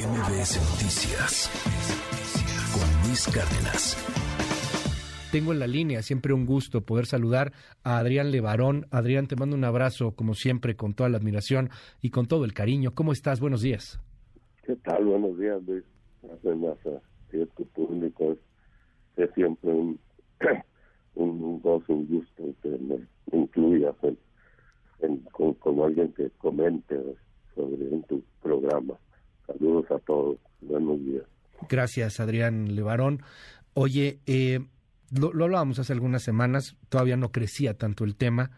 MBS Noticias con Luis Cárdenas. Tengo en la línea, siempre un gusto poder saludar a Adrián Levarón. Adrián, te mando un abrazo, como siempre, con toda la admiración y con todo el cariño. ¿Cómo estás? Buenos días. ¿Qué tal? Buenos días, Luis. Además, tu público es, siempre un, un, gozo, un gusto que me incluyas como alguien que comente sobre en tu programa. Saludos a todos. Buenos días. Gracias, Adrián Levarón. Oye, eh, lo, lo, hablábamos hace algunas semanas, todavía no crecía tanto el tema,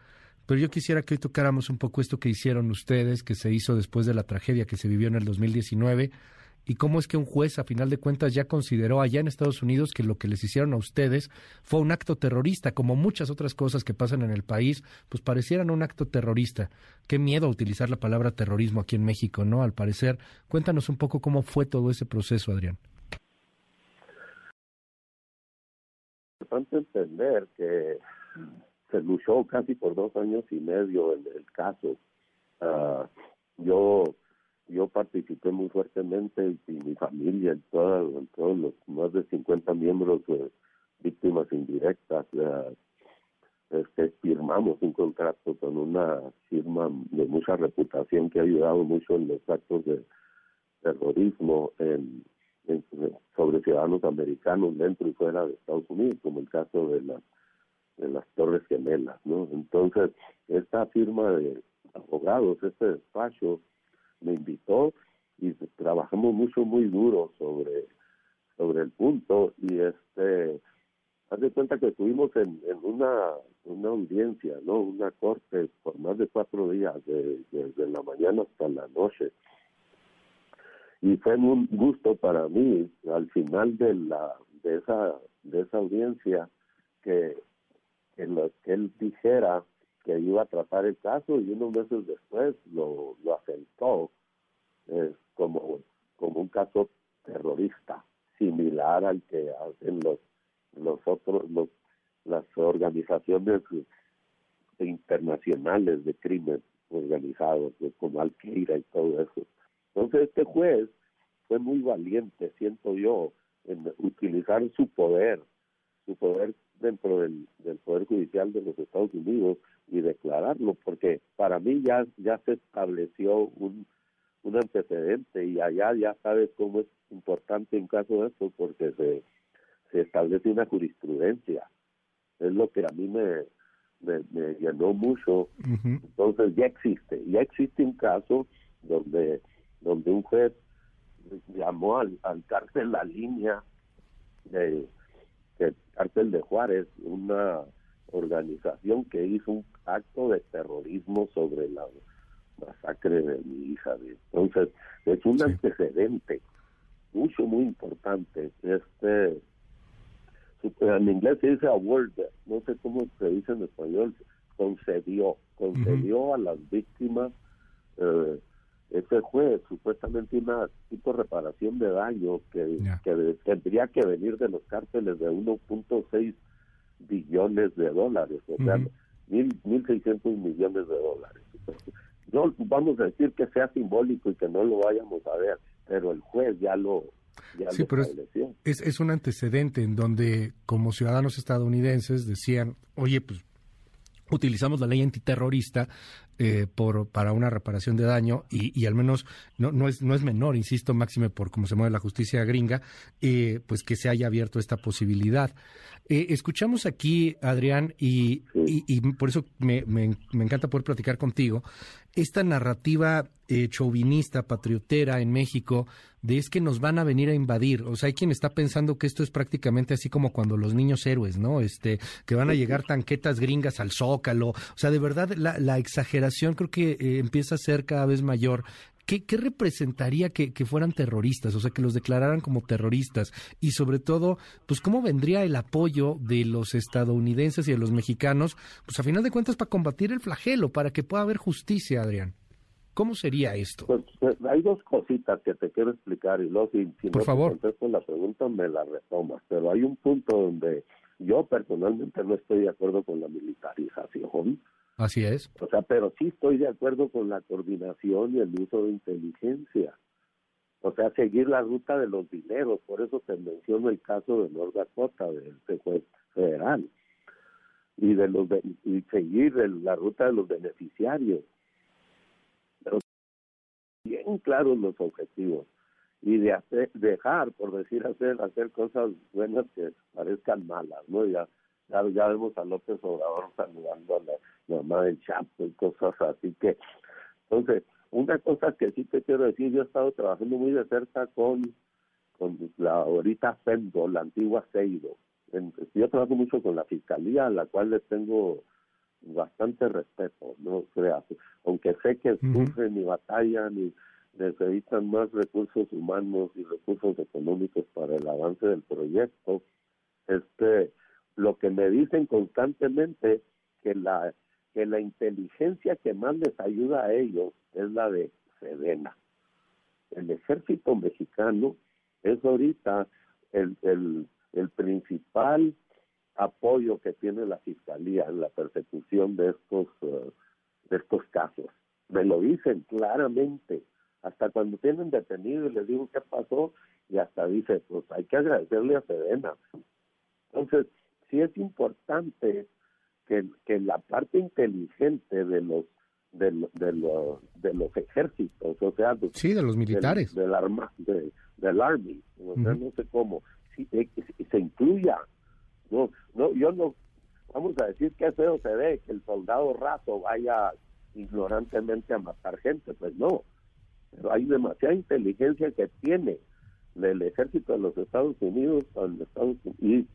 pero yo quisiera que hoy tocáramos un poco esto que hicieron ustedes, que se hizo después de la tragedia que se vivió en el 2019 y cómo es que un juez, a final de cuentas, ya consideró allá en Estados Unidos que lo que les hicieron a ustedes fue un acto terrorista, como muchas otras cosas que pasan en el país, pues parecieran un acto terrorista. Qué miedo utilizar la palabra terrorismo aquí en México, ¿no? Al parecer, cuéntanos un poco cómo fue todo ese proceso, Adrián. Importante entender que se luchó casi por dos años y medio el caso. Uh, yo yo participé muy fuertemente y, mi familia, en, todos los más de 50 miembros de víctimas indirectas, este, firmamos un contrato con una firma de mucha reputación que ha ayudado mucho en los actos de terrorismo en, sobre ciudadanos americanos dentro y fuera de Estados Unidos, como el caso de las de las Torres Gemelas, ¿no? Entonces, esta firma de abogados, este despacho, me invitó y trabajamos mucho, muy duro sobre, sobre el punto y este, haz de cuenta que estuvimos en, en una, una audiencia, ¿no? Una corte por más de cuatro días, desde la mañana hasta la noche. Y fue un gusto para mí, al final de la de esa de esa audiencia, que, que, que él dijera que iba a tratar el caso y unos meses después lo, lo asentó eh, como, como un caso terrorista, similar al que hacen los, los otros, los, las organizaciones internacionales de crimen organizado, como Al-Qaeda y todo eso. Entonces este juez fue muy valiente, siento yo, en utilizar su poder, su poder dentro del, del Poder Judicial de los Estados Unidos y declararlo, porque para mí ya, ya se estableció un, un antecedente y allá ya sabes cómo es importante un caso de esto porque se, se establece una jurisprudencia. Es lo que a mí me, me, llenó mucho. Entonces ya existe, ya existe un caso donde, donde un juez llamó al, al cárcel La Línea de, de cárcel de Juárez, una organización que hizo un acto de terrorismo sobre la masacre de mi hija. Entonces, es un antecedente mucho, muy importante. Este, en inglés se dice award, no sé cómo se dice en español, concedió, concedió a las víctimas eh, ese juez supuestamente una tipo de reparación de daño que, que tendría que venir de los cárteles de 1.6 billones de dólares, o sea, mil, 1.600 millones de dólares. No vamos a decir que sea simbólico y que no lo vayamos a ver, pero el juez ya lo, ya sí, pero es, es, un antecedente en donde como ciudadanos estadounidenses decían, oye, pues utilizamos la ley antiterrorista eh, por, para una reparación de daño y, y, al menos no, no, es, no es menor, insisto, máxime por cómo se mueve la justicia gringa, eh, pues que se haya abierto esta posibilidad. Eh, escuchamos aquí, Adrián, y, y, por eso me, me, me, encanta poder platicar contigo, esta narrativa eh, chauvinista, patriotera en México, de es que nos van a venir a invadir. O sea, hay quien está pensando que esto es prácticamente así como cuando los niños héroes, ¿no? Este, que van a llegar tanquetas gringas al zócalo. O sea, de verdad, la, la exageración creo que eh, empieza a ser cada vez mayor ¿Qué, representaría que, fueran terroristas? O sea, que los declararan como terroristas. Y sobre todo, pues cómo vendría el apoyo de los estadounidenses y de los mexicanos, pues a final de cuentas para combatir el flagelo, para que pueda haber justicia, Adrián. ¿Cómo sería esto? Pues, pues hay dos cositas que te quiero explicar y luego si, si Por no favor. contesto la pregunta me la retomas. Pero hay un punto donde yo personalmente no estoy de acuerdo con la militarización Así es. O sea, pero sí estoy de acuerdo con la coordinación y el uso de inteligencia. o sea, seguir la ruta de los dineros, por eso te menciono el caso de North Dakota, del juez federal, y de los y seguir la ruta de los beneficiarios. Pero bien claros los objetivos y de hacer, dejar, por decir hacer, hacer cosas buenas que parezcan malas, ¿no? Ya, ya, vemos a López Obrador saludando a la, mamá del Chapo y cosas así que, entonces, una cosa que sí te quiero decir, yo he estado trabajando muy de cerca con, con la ahorita FENDO, la antigua CEIDO. yo trabajo mucho con la fiscalía, a la cual le tengo bastante respeto, no creas, aunque sé que sufren y batallan y necesitan más recursos humanos y recursos económicos para el avance del proyecto. Este, lo que me dicen constantemente que la que la inteligencia que más les ayuda a ellos es la de Sedena. El ejército mexicano es ahorita el, el, el principal apoyo que tiene la fiscalía en la persecución de estos eh, de estos casos. Me lo dicen claramente hasta cuando tienen detenido y les digo qué pasó, y hasta dice, pues hay que agradecerle a Sedena. Entonces, sí es importante que, que la parte inteligente de los de, de, los, de los ejércitos, o sea, sí, de los militares, del, arma, del army, o sea, no sé cómo, si, eh, se incluya, no, no, yo no, vamos a decir que feo se ve que el soldado raso vaya ignorantemente a matar gente, pues no, pero hay demasiada inteligencia que tiene el ejército de los Estados Unidos Estados Unidos.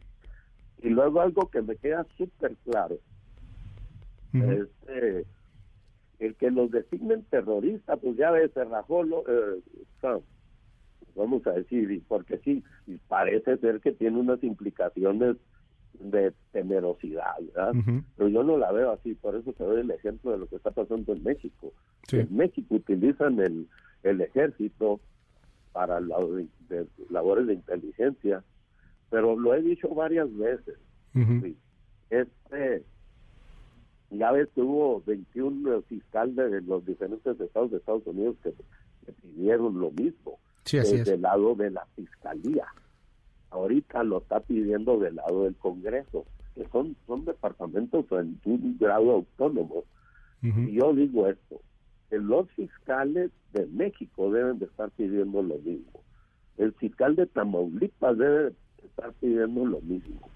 Y, luego algo que me queda súper claro es eh, el que los designen terroristas, pues ya ves, se rajó lo, eh, vamos a decir, porque sí, parece ser que tiene unas implicaciones de temerosidad, ¿verdad? Pero yo no la veo así, por eso te doy el ejemplo de lo que está pasando en México. En México utilizan el, el ejército para labores de inteligencia, pero lo he dicho varias veces. Este, ya ves que hubo 21 fiscales de los diferentes estados de Estados Unidos que, pidieron lo mismo desde el lado de la fiscalía. Ahorita lo está pidiendo del lado del Congreso, que son, son departamentos en un grado autónomo. Y yo digo esto, los fiscales de México deben de estar pidiendo lo mismo. El fiscal de Tamaulipas debe estar pidiendo lo mismo.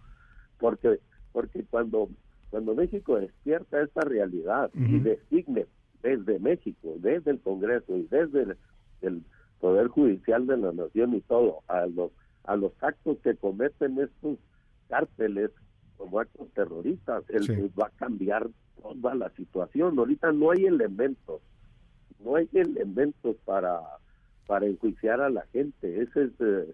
Porque porque cuando cuando México despierta esta realidad y designe desde México, desde el Congreso y desde el, Poder Judicial de la Nación y todo, a los, a los actos que cometen estos cárteles como actos terroristas, él va a cambiar toda la situación. Ahorita no hay elementos no hay elementos para para enjuiciar a la gente. Ese es, eh,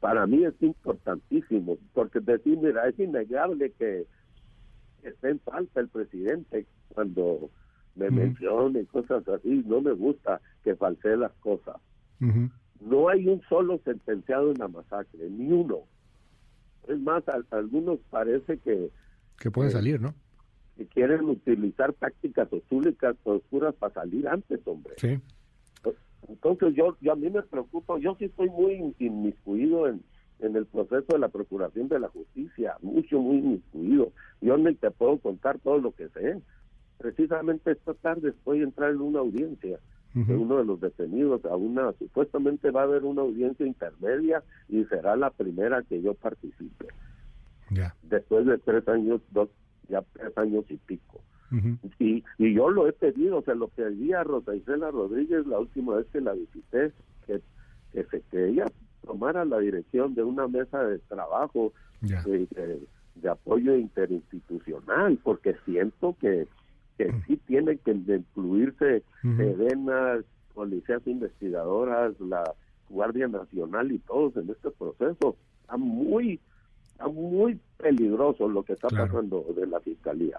para mí es importantísimo, porque decir, mira, es innegable que esté en falta el presidente cuando me mencione cosas así, no me gusta que falsee las cosas. No hay un solo sentenciado en la masacre, ni uno. Es más, algunos parece que... Que puede salir, ¿no? que quieren utilizar tácticas oscúricas oscuras para salir antes, hombre. Sí. Entonces yo, yo a mí me preocupa, yo sí estoy muy inmiscuido en, en el proceso de la procuración de la justicia, mucho, muy inmiscuido. Yo ni te puedo contar todo lo que sé. Precisamente esta tarde estoy a entrar en una audiencia de uno de los detenidos, a una, supuestamente va a haber una audiencia intermedia y será la primera que yo participe. Después de tres años, dos, ya tres años y pico. Y, y yo lo he pedido, se lo pedí a Rosa Isela Rodríguez la última vez que la visité, que, que, se, que ella tomara la dirección de una mesa de trabajo de, apoyo interinstitucional, porque siento que, que sí tiene que incluirse uh policías investigadoras, la Guardia Nacional y todos en este proceso. Está muy muy peligroso lo que está pasando de la fiscalía.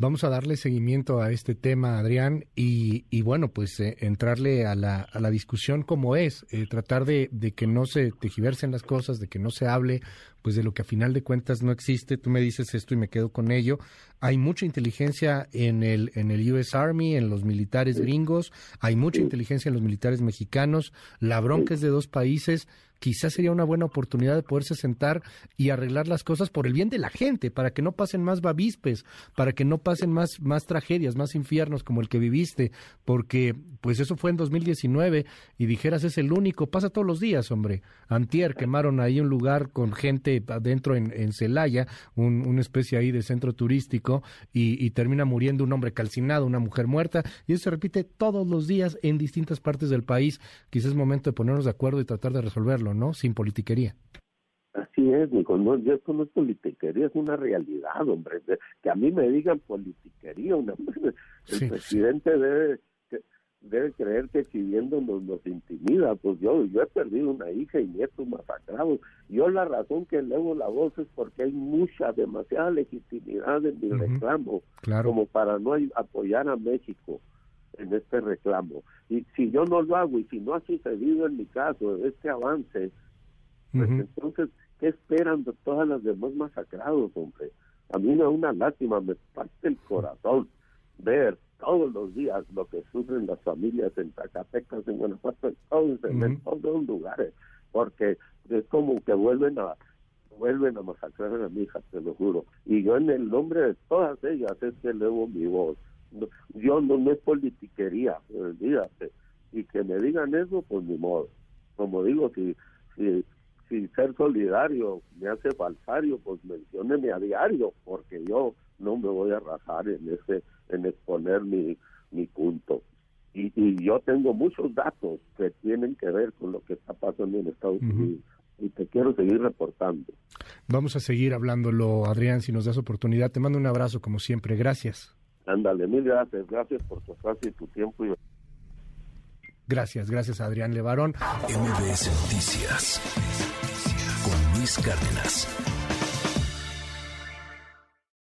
Vamos a darle seguimiento a este tema, Adrián, y, y bueno, pues eh, entrarle a la, a la discusión como es, eh, tratar de, de, que no se tejiversen las cosas, de que no se hable, pues de lo que a final de cuentas no existe. Tú me dices esto y me quedo con ello. Hay mucha inteligencia en el, en el US Army, en los militares gringos, hay mucha inteligencia en los militares mexicanos. La bronca es de dos países quizás sería una buena oportunidad de poderse sentar y arreglar las cosas por el bien de la gente, para que no pasen más babispes, para que no pasen más, más tragedias, más infiernos como el que viviste, porque pues eso fue en 2019 y dijeras es el único, pasa todos los días, hombre. Antier quemaron ahí un lugar con gente adentro en, en Celaya, un, una especie ahí de centro turístico y, y termina muriendo un hombre calcinado, una mujer muerta y eso se repite todos los días en distintas partes del país. Quizás es momento de ponernos de acuerdo y tratar de resolverlo. ¿no? Sin politiquería. Así es, Nico, no, esto no es politiquería, es una realidad, hombre. Que a mí me digan politiquería, una, el presidente debe debe creer que si viéndonos nos intimida, pues yo, yo he perdido una hija y nietos masacrados. Yo la razón que elevo la voz es porque hay mucha, demasiada legitimidad en mi reclamo, como para no apoyar a México en este reclamo. Y si yo no lo hago y si no ha sucedido en mi caso este avance, pues entonces, ¿qué esperan de todas las demás masacrados, hombre? A mí me da una lástima, me parte el corazón ver todos los días lo que sufren las familias en Zacatecas, en Guanajuato, en todos, en todos los lugares, porque es como que vuelven a vuelven a masacrar a mi hija, te lo juro. Y yo en el nombre de todas ellas es que elevo mi voz yo no, no es politiquería, olvídate. Y que me digan eso, pues ni modo. Como digo, si, si, si ser solidario me hace falsario, pues mencióneme a diario, porque yo no me voy a rajar en ese en exponer mi, mi punto. Y, y yo tengo muchos datos que tienen que ver con lo que está pasando en Estados Unidos y te quiero seguir reportando. Vamos a seguir hablándolo, Adrián, si nos das oportunidad. Te mando un abrazo, como siempre. Gracias. Ándale, mil gracias, gracias por tu espacio y tu tiempo. Gracias, gracias Adrián Levarón. MBS Noticias con Luis Cárdenas.